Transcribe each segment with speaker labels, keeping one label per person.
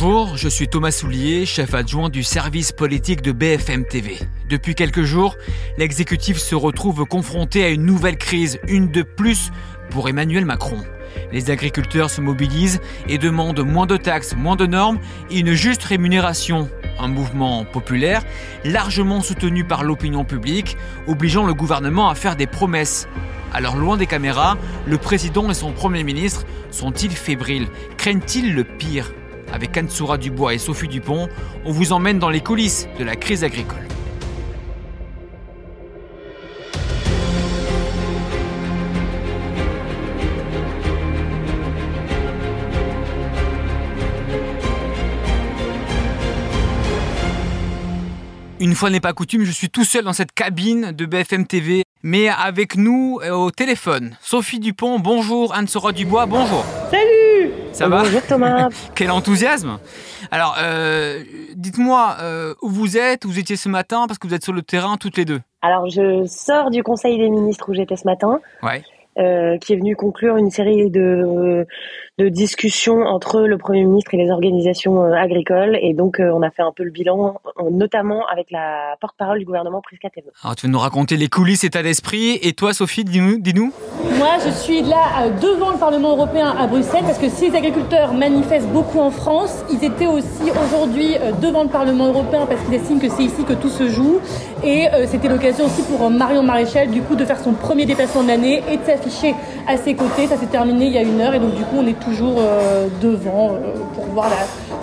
Speaker 1: Bonjour, je suis Thomas Soulier, chef adjoint du service politique de BFM TV. Depuis quelques jours, l'exécutif se retrouve confronté à une nouvelle crise, une de plus pour Emmanuel Macron. Les agriculteurs se mobilisent et demandent moins de taxes, moins de normes et une juste rémunération. Un mouvement populaire largement soutenu par l'opinion publique, obligeant le gouvernement à faire des promesses. Alors loin des caméras, le président et son premier ministre sont-ils fébriles? Craignent-ils le pire? Avec Anne-Soura Dubois et Sophie Dupont, on vous emmène dans les coulisses de la crise agricole. Une fois n'est pas coutume, je suis tout seul dans cette cabine de BFM TV, mais avec nous euh, au téléphone. Sophie Dupont, bonjour. Anne-Sora Dubois, bonjour.
Speaker 2: Salut
Speaker 1: Ça va
Speaker 2: Bonjour Thomas.
Speaker 1: Quel enthousiasme Alors, euh, dites-moi euh, où vous êtes, où vous étiez ce matin, parce que vous êtes sur le terrain toutes les deux.
Speaker 2: Alors je sors du Conseil des ministres où j'étais ce matin,
Speaker 1: Ouais.
Speaker 2: euh, qui est venu conclure une série de, de discussions entre le Premier ministre et les organisations euh, agricoles. Et donc euh, on a fait un peu le bilan, euh, notamment avec la porte-parole du gouvernement Prisca Thévenot.
Speaker 1: Alors, tu vas nous raconter les coulisses, état d'esprit. Et toi, Sophie, dis-nous. dis-nous.
Speaker 3: Moi, je suis là devant le Parlement européen à Bruxelles parce que si les agriculteurs manifestent beaucoup en France, ils étaient aussi aujourd'hui devant le Parlement européen parce qu'ils estiment que c'est ici que tout se joue. Et c'était l'occasion aussi pour Marion Maréchal, du coup, de faire son premier déplacement de l'année et de s'afficher à ses côtés. Ça s'est terminé il y a une heure et donc, du coup, on est toujours euh, devant euh, pour voir là,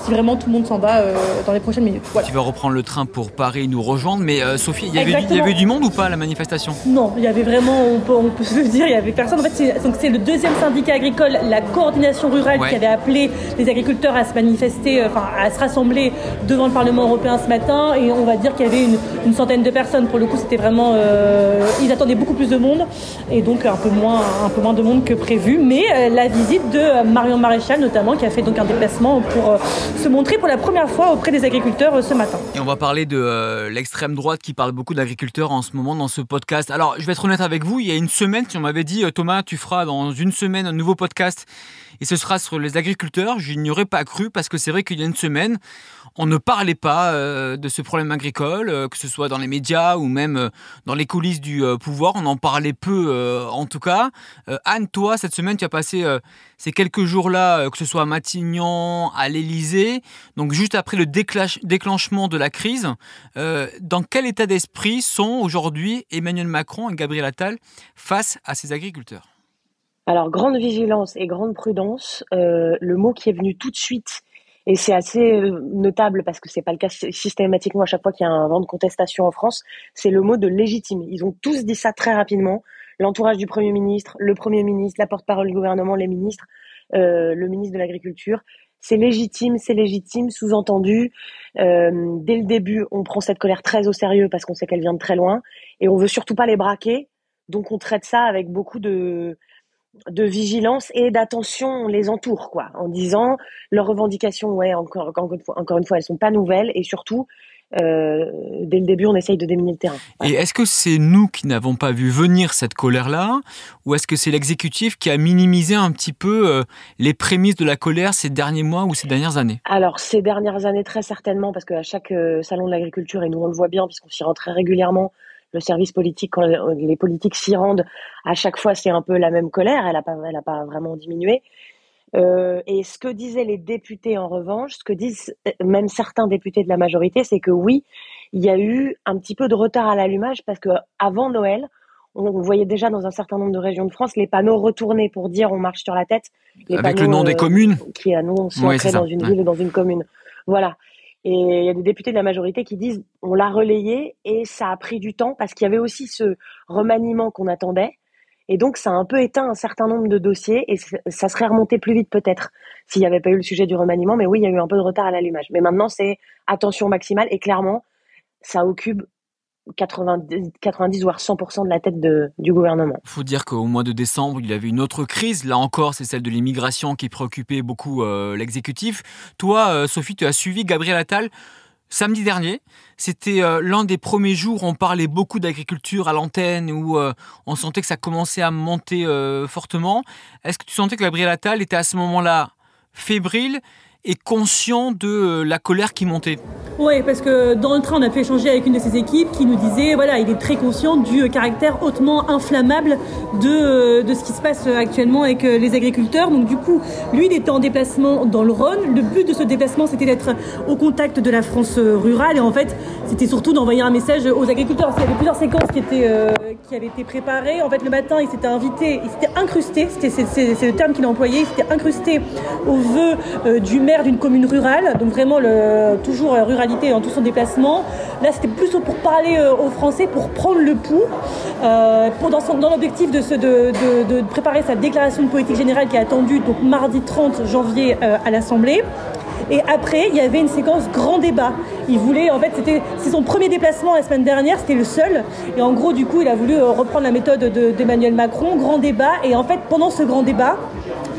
Speaker 3: si vraiment tout le monde s'en va euh, dans les prochaines minutes. Voilà.
Speaker 1: Tu vas reprendre le train pour Paris nous rejoindre. Mais euh, Sophie, il y, avait, du- monde ou pas à la manifestation?
Speaker 3: Non, il y avait vraiment, on peut, on peut se le dire, il y avait personne. En fait, c'est, le deuxième syndicat agricole, la coordination rurale,
Speaker 1: Ouais.
Speaker 3: qui avait appelé les agriculteurs à se manifester, euh, enfin à se rassembler devant le Parlement européen ce matin. Et on va dire qu'il y avait une, une centaine de personnes. Pour le coup, c'était vraiment, euh, ils attendaient beaucoup plus de monde et donc un peu moins, un peu moins de monde que prévu. Mais la visite de Marion Maréchal, notamment, qui a fait donc un déplacement pour se montrer pour la première fois auprès des agriculteurs euh, ce matin.
Speaker 1: Et on va parler de euh, l'extrême droite qui parle beaucoup d'agriculteurs en ce moment dans ce podcast. Alors, je vais être honnête avec vous, il y a une semaine, si on m'avait dit, euh, Thomas, tu feras dans une semaine un nouveau podcast et ce sera sur les agriculteurs, je n'y aurais pas cru parce que c'est vrai qu'il y a une semaine, on ne parlait pas de ce problème agricole, que ce soit dans les médias ou même dans les coulisses du pouvoir, on en parlait peu en tout cas. Anne, toi, cette semaine, tu as passé ces quelques jours-là, euh, que ce soit à Matignon, à l'Élysée, donc juste après le déclenchement de la crise, euh, dans quel état d'esprit sont aujourd'hui Emmanuel Macron et Gabriel Attal face à ces agriculteurs?
Speaker 2: Alors grande vigilance et grande prudence, euh, le mot qui est venu tout de suite, et c'est assez notable parce que c'est pas le cas sy- systématiquement à chaque fois qu'il y a un vent de contestation en France, c'est le mot de légitime. Ils ont tous dit ça très rapidement. L'entourage du Premier ministre, le Premier ministre, la porte-parole du gouvernement, les ministres, euh, le ministre de l'Agriculture. C'est légitime, c'est légitime, sous-entendu. euh, dès le début, on prend cette colère très au sérieux parce qu'on sait qu'elle vient de très loin et on veut surtout pas les braquer. Donc on traite ça avec beaucoup de, vigilance et d'attention, on les entoure, quoi, en disant leurs revendications, ouais, encore, une fois, encore une elles sont pas nouvelles et surtout, euh, dès le début, on essaye de déminer le terrain.
Speaker 1: Et est-ce que c'est nous qui n'avons pas vu venir cette colère-là Ou est-ce que c'est l'exécutif qui a minimisé un petit peu euh, les prémices de la colère ces derniers mois ou ces dernières années?
Speaker 2: Alors, ces dernières années, très certainement, parce qu'à chaque euh, salon de l'agriculture, et nous on le voit bien, puisqu'on s'y rend très régulièrement, le service politique, quand les, les politiques s'y rendent, à chaque fois, c'est un peu la même colère, elle n'a pas, elle a pas vraiment diminué. Euh, et ce que disaient les députés, en revanche, ce que disent euh, même certains députés de la majorité, c'est que oui, il y a eu un petit peu de retard à l'allumage, parce que avant Noël, on, voyait déjà dans un certain nombre de régions de France les panneaux retournés pour dire on marche sur la tête. Les
Speaker 1: Avec le nom des
Speaker 2: euh,
Speaker 1: communes
Speaker 2: qui annoncent
Speaker 1: Ouais,
Speaker 2: dans une
Speaker 1: ouais.
Speaker 2: ville ou dans une commune. Voilà. Et il y a des députés de la majorité qui disent on l'a relayé et ça a pris du temps parce qu'il y avait aussi ce remaniement qu'on attendait. Et donc, ça a un peu éteint un certain nombre de dossiers et ça serait remonté plus vite peut-être s'il n'y avait pas eu le sujet du remaniement. Mais oui, il y a eu un peu de retard à l'allumage. Mais maintenant, c'est attention maximale et clairement, ça occupe 90, 90 voire 100% de la tête du gouvernement.
Speaker 1: Faut dire qu'au mois de décembre, il y avait une autre crise. Là encore, c'est celle de l'immigration qui préoccupait beaucoup euh, l'exécutif. Toi, euh, Sophie, tu as suivi Gabriel Attal samedi dernier. C'était euh, l'un des premiers jours où on parlait beaucoup d'agriculture à l'antenne, où euh, on sentait que ça commençait à monter euh, fortement. Est-ce que tu sentais que Gabriel Attal était à ce moment-là fébrile est conscient de la colère qui montait.
Speaker 3: Oui, parce que dans le train, on a pu échanger avec une de ses équipes qui nous disait, voilà, il est très conscient du caractère hautement inflammable de, de ce qui se passe actuellement avec les agriculteurs. Donc du coup, lui, il était en déplacement dans le Rhône. Le but de ce déplacement, c'était d'être au contact de la France rurale. Et en fait, c'était surtout d'envoyer un message aux agriculteurs. Qu'il y avait plusieurs séquences qui, étaient, euh, qui avaient été préparées. En fait, le matin, il s'était invité, il s'était incrusté, c'est le terme qu'il a employé, il s'était incrusté au vœu euh, du maire d'une commune rurale. Donc vraiment, toujours rural dans tout son déplacement. Là, c'était plus pour parler euh, aux Français, pour prendre le pouls, euh, dans, l'objectif de, de, de, préparer sa déclaration de politique générale qui est attendue donc mardi 30 janvier euh, à l'Assemblée. Et après, il y avait une séquence grand débat. Il voulait, en fait, c'était c'est son premier déplacement la semaine dernière, c'était le seul. Et en gros, du coup, il a voulu reprendre la méthode d'Emmanuel Macron, grand débat. Et en fait, pendant ce grand débat,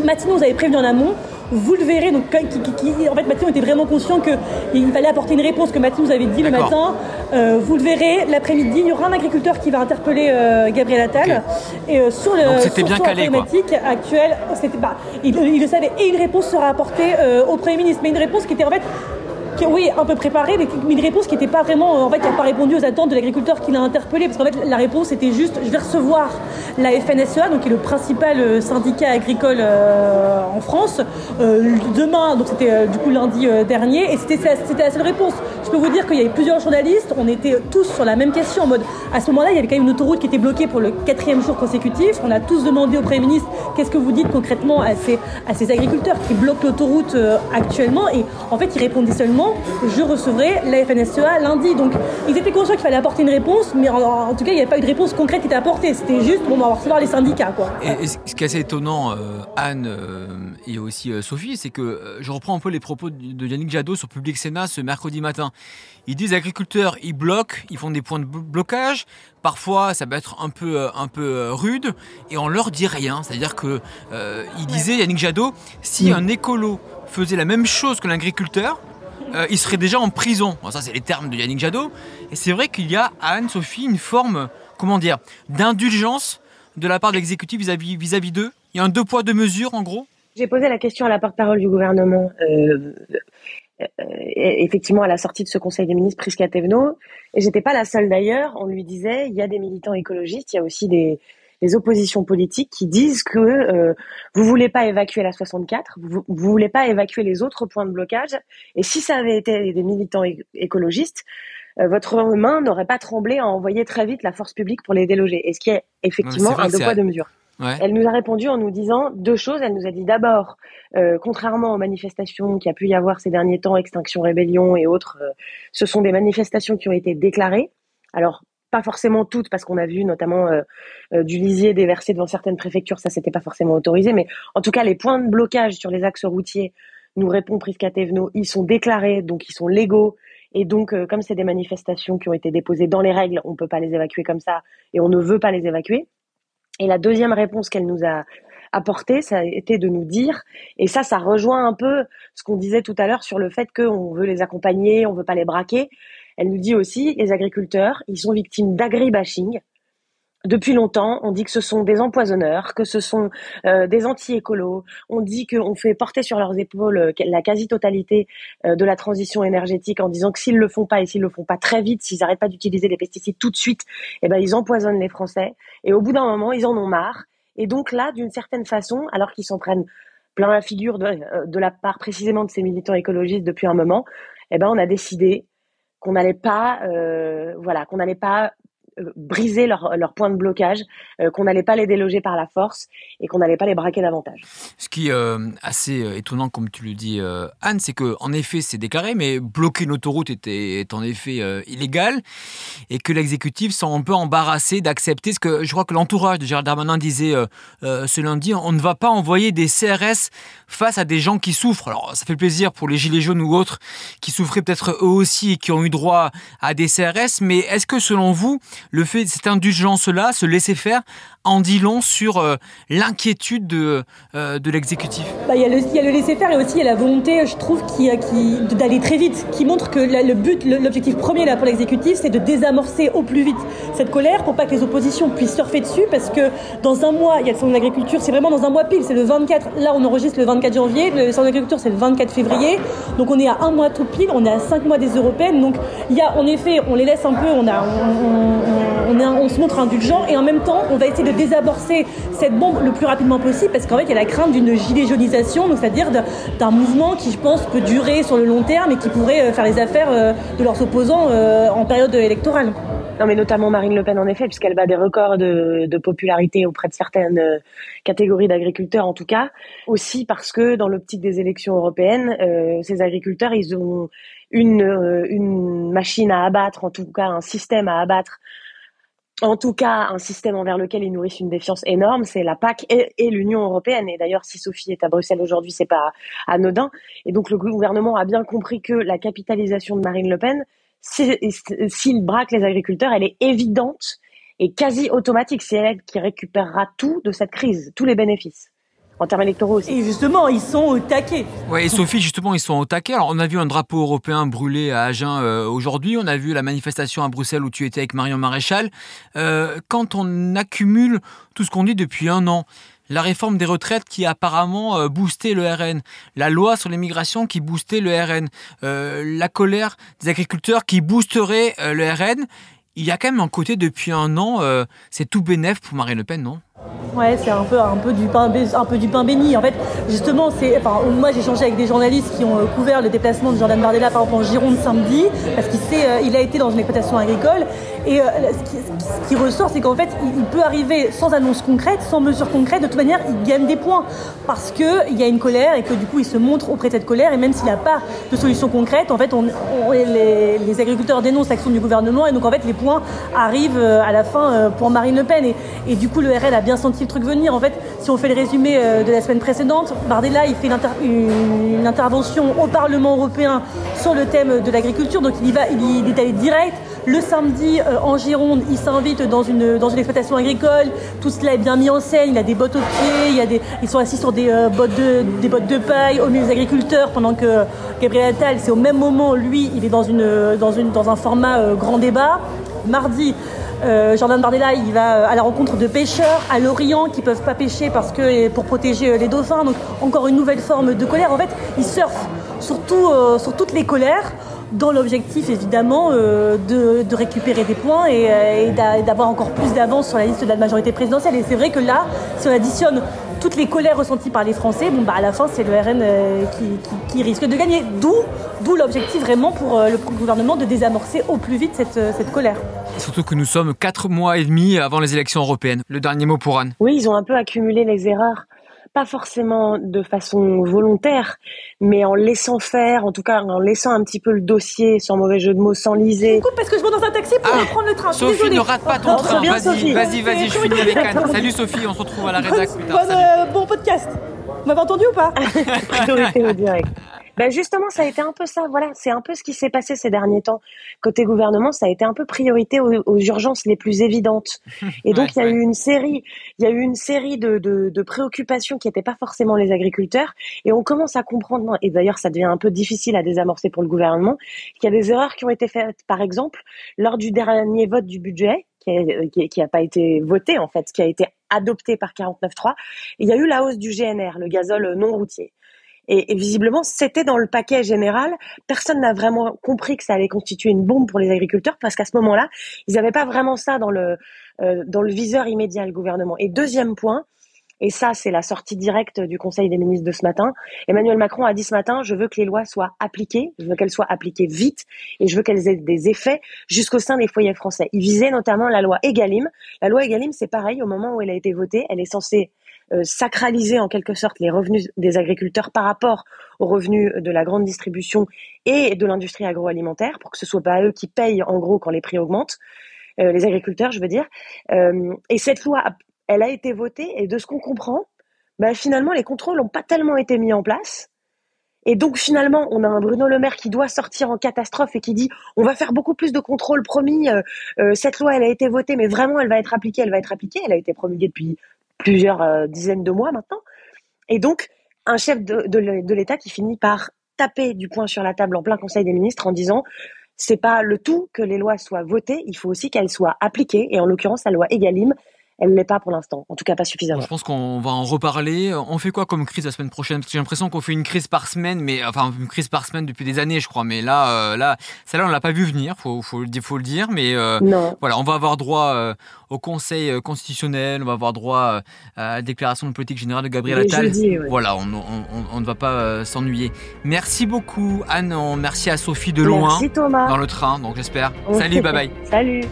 Speaker 3: Mathilde nous avait prévenu en amont vous le verrez. Donc, en fait, Mathieu était vraiment conscient qu'il fallait apporter une réponse que Mathieu nous avait dit le matin. Euh, vous le verrez, l'après-midi, il y aura un agriculteur qui va interpeller euh, Gabriel Attal.
Speaker 1: Et euh, sur le sur bien calé,
Speaker 3: problématique actuelle, c'était pas. Il, il, le savait. Et une réponse sera apportée au Premier ministre. Mais une réponse qui était en fait oui, un peu préparé, mais une réponse qui n'était pas vraiment, en fait, qui n'a pas répondu aux attentes de l'agriculteur qui l'a interpellé, parce qu'en fait, la réponse était juste, je vais recevoir la FNSEA, donc qui est le principal euh, syndicat agricole euh, en France, euh, demain, donc c'était du coup lundi dernier, et c'était la seule réponse. Je peux vous dire qu'il y avait plusieurs journalistes, on était tous sur la même question, en mode, à ce moment-là, il y avait quand même une autoroute qui était bloquée pour le quatrième jour consécutif, on a tous demandé au Premier ministre, qu'est-ce que vous dites concrètement à ces, à ces agriculteurs qui bloquent l'autoroute actuellement, et en fait, ils répondaient seulement je recevrai la FNSEA lundi. Donc ils étaient conscients qu'il fallait apporter une réponse, mais en, tout cas, il n'y avait pas eu de réponse concrète qui était apportée. C'était juste, bon, on va recevoir les syndicats. Quoi.
Speaker 1: Et, ce qui est assez étonnant, euh, Anne euh, et aussi euh, Sophie, c'est que je reprends un peu les propos de Yannick Jadot sur Public Sénat ce mercredi matin. Ils disent agriculteurs, ils bloquent, ils font des points de blocage. Parfois, ça peut être un peu, un peu rude, et on leur dit rien. C'est-à-dire que il disait Yannick Jadot, si un écolo faisait la même chose que l'agriculteur, euh, il serait déjà en prison. ça, c'est les termes de Yannick Jadot. Et c'est vrai qu'il y a à Anne-Sophie une forme, comment dire, d'indulgence de la part de l'exécutif vis-à-vis vis-à-vis d'eux. Il y a un deux poids, deux mesures, en gros.
Speaker 2: J'ai posé la question à la porte-parole du gouvernement. Euh, euh, effectivement, à la sortie de ce Conseil des ministres, Prisca Thévenot, et j'étais pas la seule d'ailleurs, on lui disait, il y a des militants écologistes, il y a aussi des, les oppositions politiques qui disent que euh, vous voulez pas évacuer la 64, vous, vous voulez pas évacuer les autres points de blocage. Et si ça avait été des militants écologistes, euh, votre main n'aurait pas tremblé à envoyer très vite la force publique pour les déloger. Et ce qui est effectivement un deux poids deux mesures. Elle nous a répondu en nous disant deux choses. Elle nous a dit d'abord, euh, contrairement aux manifestations qui a pu y avoir ces derniers temps, Extinction Rébellion et autres, euh, ce sont des manifestations qui ont été déclarées. Alors pas forcément toutes, parce qu'on a vu notamment euh, euh, du lisier déversé devant certaines préfectures, ça c'était pas forcément autorisé, mais en tout cas les points de blocage sur les axes routiers, nous répond Prisca Thévenot, ils sont déclarés, donc ils sont légaux, et donc euh, comme c'est des manifestations qui ont été déposées dans les règles, on peut pas les évacuer comme ça, et on ne veut pas les évacuer. Et la deuxième réponse qu'elle nous a apportée, ça a été de nous dire, et ça, ça rejoint un peu ce qu'on disait tout à l'heure sur le fait qu'on veut les accompagner, on veut pas les braquer. Elle nous dit aussi, les agriculteurs, ils sont victimes d'agribashing. Depuis longtemps, on dit que ce sont des empoisonneurs, que ce sont euh, des anti-écolos. On dit qu'on fait porter sur leurs épaules euh, la quasi-totalité euh, de la transition énergétique en disant que s'ils le font pas et s'ils le font pas très vite, s'ils n'arrêtent pas d'utiliser les pesticides tout de suite, eh ben ils empoisonnent les Français. Et au bout d'un moment, ils en ont marre. Et donc là, d'une certaine façon, alors qu'ils s'en prennent plein la figure de, la part précisément de ces militants écologistes depuis un moment, eh ben on a décidé qu'on n'allait pas, euh, voilà, qu'on n'allait pas briser leur, leur, point de blocage, euh, qu'on n'allait pas les déloger par la force et qu'on n'allait pas les braquer davantage.
Speaker 1: Ce qui est euh, assez étonnant, comme tu le dis, Anne, c'est que en effet, c'est déclaré, mais bloquer une autoroute était, est en effet illégal et que l'exécutif sont un peu embarrassé d'accepter ce que je crois que l'entourage de Gérald Darmanin disait ce lundi on ne va pas envoyer des CRS face à des gens qui souffrent. Alors, ça fait plaisir pour les Gilets jaunes ou autres qui souffraient peut-être eux aussi et qui ont eu droit à des CRS, mais est-ce que selon vous, le fait, cette indulgence-là, se laisser faire, en dit long sur euh, l'inquiétude de, euh, de l'exécutif.
Speaker 3: Bah, Il y a le, laisser-faire et aussi la volonté, je trouve, qui, qui, d'aller très vite, qui montre que le but, l'objectif premier là, pour l'exécutif, c'est de désamorcer au plus vite cette colère pour pas que les oppositions puissent surfer dessus, parce que dans un mois, il y a le salon de l'agriculture, c'est vraiment dans un mois pile, c'est le 24, là on enregistre le 24 janvier, le salon de l'agriculture c'est le 24 février, donc on est à un mois tout pile, on est à cinq mois des européennes, donc il y a en effet, on les laisse un peu, on, a, on se montre indulgent, et en même temps, on va essayer de désamorcer cette bombe le plus rapidement possible parce qu'en fait, il y a la crainte d'une gilet jaunisation, c'est-à-dire d'un mouvement qui, je pense, peut durer sur le long terme et qui pourrait euh, faire les affaires euh, de leurs opposants euh, en période électorale.
Speaker 2: Non, mais notamment Marine Le Pen, en effet, puisqu'elle bat des records de, popularité auprès de certaines catégories d'agriculteurs, en tout cas. Aussi parce que, dans l'optique des élections européennes, ces agriculteurs, ils ont une machine à abattre, en tout cas un système à abattre en tout cas un système envers lequel ils nourrissent une défiance énorme, c'est la PAC et, l'Union européenne. Et d'ailleurs, si Sophie est à Bruxelles aujourd'hui, c'est pas anodin. Et donc le gouvernement a bien compris que la capitalisation de Marine Le Pen, s'il braque les agriculteurs, elle est évidente et quasi automatique. C'est elle qui récupérera tout de cette crise, tous les bénéfices en termes électoraux aussi.
Speaker 3: Et justement, ils sont au taquet.
Speaker 1: Oui, et Sophie, justement, ils sont au taquet. Alors, on a vu un drapeau européen brûlé à Agen euh, aujourd'hui. On a vu la manifestation à Bruxelles où tu étais avec Marion Maréchal. Euh, quand on accumule tout ce qu'on dit depuis un an, la réforme des retraites qui a apparemment euh, boosté le RN, la loi sur l'immigration qui boostait le RN, la colère des agriculteurs qui boosterait le RN, il y a quand même un côté depuis un an, c'est tout bénéf pour Marine Le Pen, non?
Speaker 3: Ouais, c'est un peu, un, du pain, béni. En fait, justement, moi j'ai échangé avec des journalistes qui ont euh, couvert le déplacement de Jordan Bardella par exemple en Gironde samedi, parce qu'il euh, a été dans une exploitation agricole. Et euh, ce, qui, ressort, c'est qu'en fait, il, peut arriver sans annonce concrète, sans mesure concrète. De toute manière, il gagne des points parce qu'il y a une colère et que du coup, il se montre auprès de cette colère. Et même s'il n'a pas de solution concrète, en fait, on, les, agriculteurs dénoncent l'action du gouvernement. Et donc, en fait, les points arrivent à la fin pour Marine Le Pen. Et, du coup, le RN a bien senti le truc venir. En fait, si on fait le résumé euh, de la semaine précédente, Bardella, il fait une, intervention au Parlement européen sur le thème de l'agriculture. Donc il y va, il, est allé direct. Le samedi, euh, en Gironde, il s'invite dans une, exploitation agricole. Tout cela est bien mis en scène. Il a des bottes aux pieds. Il a des, ils sont assis sur des, euh, bottes, de, des bottes de paille au milieu des agriculteurs pendant que Gabriel Attal, c'est au même moment, lui, il est dans, un format grand débat. Mardi, euh, Jordan Bardella, il va euh, à la rencontre de pêcheurs à l'Orient qui peuvent pas pêcher parce que pour protéger euh, les dauphins. Donc encore une nouvelle forme de colère. En fait, il surfe sur, sur toutes les colères dans l'objectif évidemment de, récupérer des points et, d'avoir encore plus d'avance sur la liste de la majorité présidentielle. Et c'est vrai que là, si on additionne toutes les colères ressenties par les Français, bon bah à la fin c'est le RN qui, risque de gagner. D'où, d'où l'objectif vraiment pour le gouvernement de désamorcer au plus vite cette, cette colère.
Speaker 1: Surtout que nous sommes quatre mois et demi avant les élections européennes. Le dernier mot pour Anne.
Speaker 2: Oui, ils ont un peu accumulé les erreurs pas forcément de façon volontaire, mais en laissant faire, en tout cas en laissant un petit peu le dossier, sans mauvais jeu de mots, sans liser.
Speaker 3: Coupe parce que je vais dans un taxi pour ah, prendre le train.
Speaker 1: Sophie, ne rate pas ton train. Vas-y, vas-y, vas-y, je finis avec Anne. Salut Sophie, on se retrouve à la rédaction.
Speaker 3: Euh, bon podcast. Vous m'avez entendu ou pas
Speaker 2: Priorité au direct. Ben justement, ça a été un peu ça. Voilà, c'est un peu ce qui s'est passé ces derniers temps. Côté gouvernement, ça a été un peu priorité aux, urgences les plus évidentes. Et donc, il y a eu une série, il y a eu une série de, de, de préoccupations qui n'étaient pas forcément les agriculteurs. Et on commence à comprendre, et d'ailleurs, ça devient un peu difficile à désamorcer pour le gouvernement, qu'il y a des erreurs qui ont été faites. Par exemple, lors du dernier vote du budget, qui n'a pas été voté en fait, qui a été adopté par 49.3, il y a eu la hausse du GNR, le gazole non routier. Et, visiblement, c'était dans le paquet général. Personne n'a vraiment compris que ça allait constituer une bombe pour les agriculteurs parce qu'à ce moment-là, ils n'avaient pas vraiment ça dans le euh, dans le viseur immédiat, le gouvernement. Et deuxième point, et ça, c'est la sortie directe du Conseil des ministres de ce matin. Emmanuel Macron a dit ce matin, je veux que les lois soient appliquées, je veux qu'elles soient appliquées vite, et je veux qu'elles aient des effets jusqu'au sein des foyers français. Il visait notamment la loi Egalim. La loi Egalim, c'est pareil, au moment où elle a été votée, elle est censée sacraliser en quelque sorte les revenus des agriculteurs par rapport aux revenus de la grande distribution et de l'industrie agroalimentaire, pour que ce soit pas eux qui payent en gros quand les prix augmentent, euh, les agriculteurs, je veux dire. Euh, et cette loi, elle a été votée et de ce qu'on comprend, bah, finalement les contrôles n'ont pas tellement été mis en place. Et donc finalement, on a un Bruno Le Maire qui doit sortir en catastrophe et qui dit on va faire beaucoup plus de contrôles, promis. Euh, euh, cette loi, elle a été votée, mais vraiment, elle va être appliquée, elle va être appliquée. Elle a été promulguée depuis plusieurs euh, dizaines de mois maintenant. Et donc, un chef de, de l'État qui finit par taper du poing sur la table en plein Conseil des ministres en disant c'est pas le tout que les lois soient votées, il faut aussi qu'elles soient appliquées. Et en l'occurrence, la loi Egalim, elle l'est pas pour l'instant. En tout cas, pas suffisamment.
Speaker 1: je pense qu'on va en reparler. On fait quoi comme crise la semaine prochaine? Parce que j'ai l'impression qu'on fait une crise par semaine, mais enfin une crise par semaine depuis des années, je crois. Mais là, euh, là, celle-là, on l'a pas vu venir. Faut, faut, faut le dire. Mais euh, voilà, on va avoir droit euh, au Conseil constitutionnel. On va avoir droit à la déclaration de politique générale de Gabriel Attal. Voilà, on, on, ne va pas s'ennuyer. Merci beaucoup, Anne. Merci à Sophie de loin dans le train. Donc j'espère. Salut, bye bye.
Speaker 2: Salut.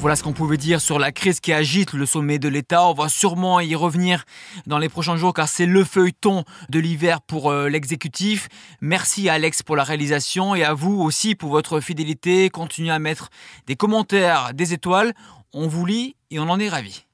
Speaker 1: Voilà ce qu'on pouvait dire sur la crise qui agite le sommet de l'État. On va sûrement y revenir dans les prochains jours car c'est le feuilleton de l'hiver pour euh, l'exécutif. Merci à Alex pour la réalisation et à vous aussi pour votre fidélité. Continuez à mettre des commentaires, des étoiles. On vous lit et on en est ravis.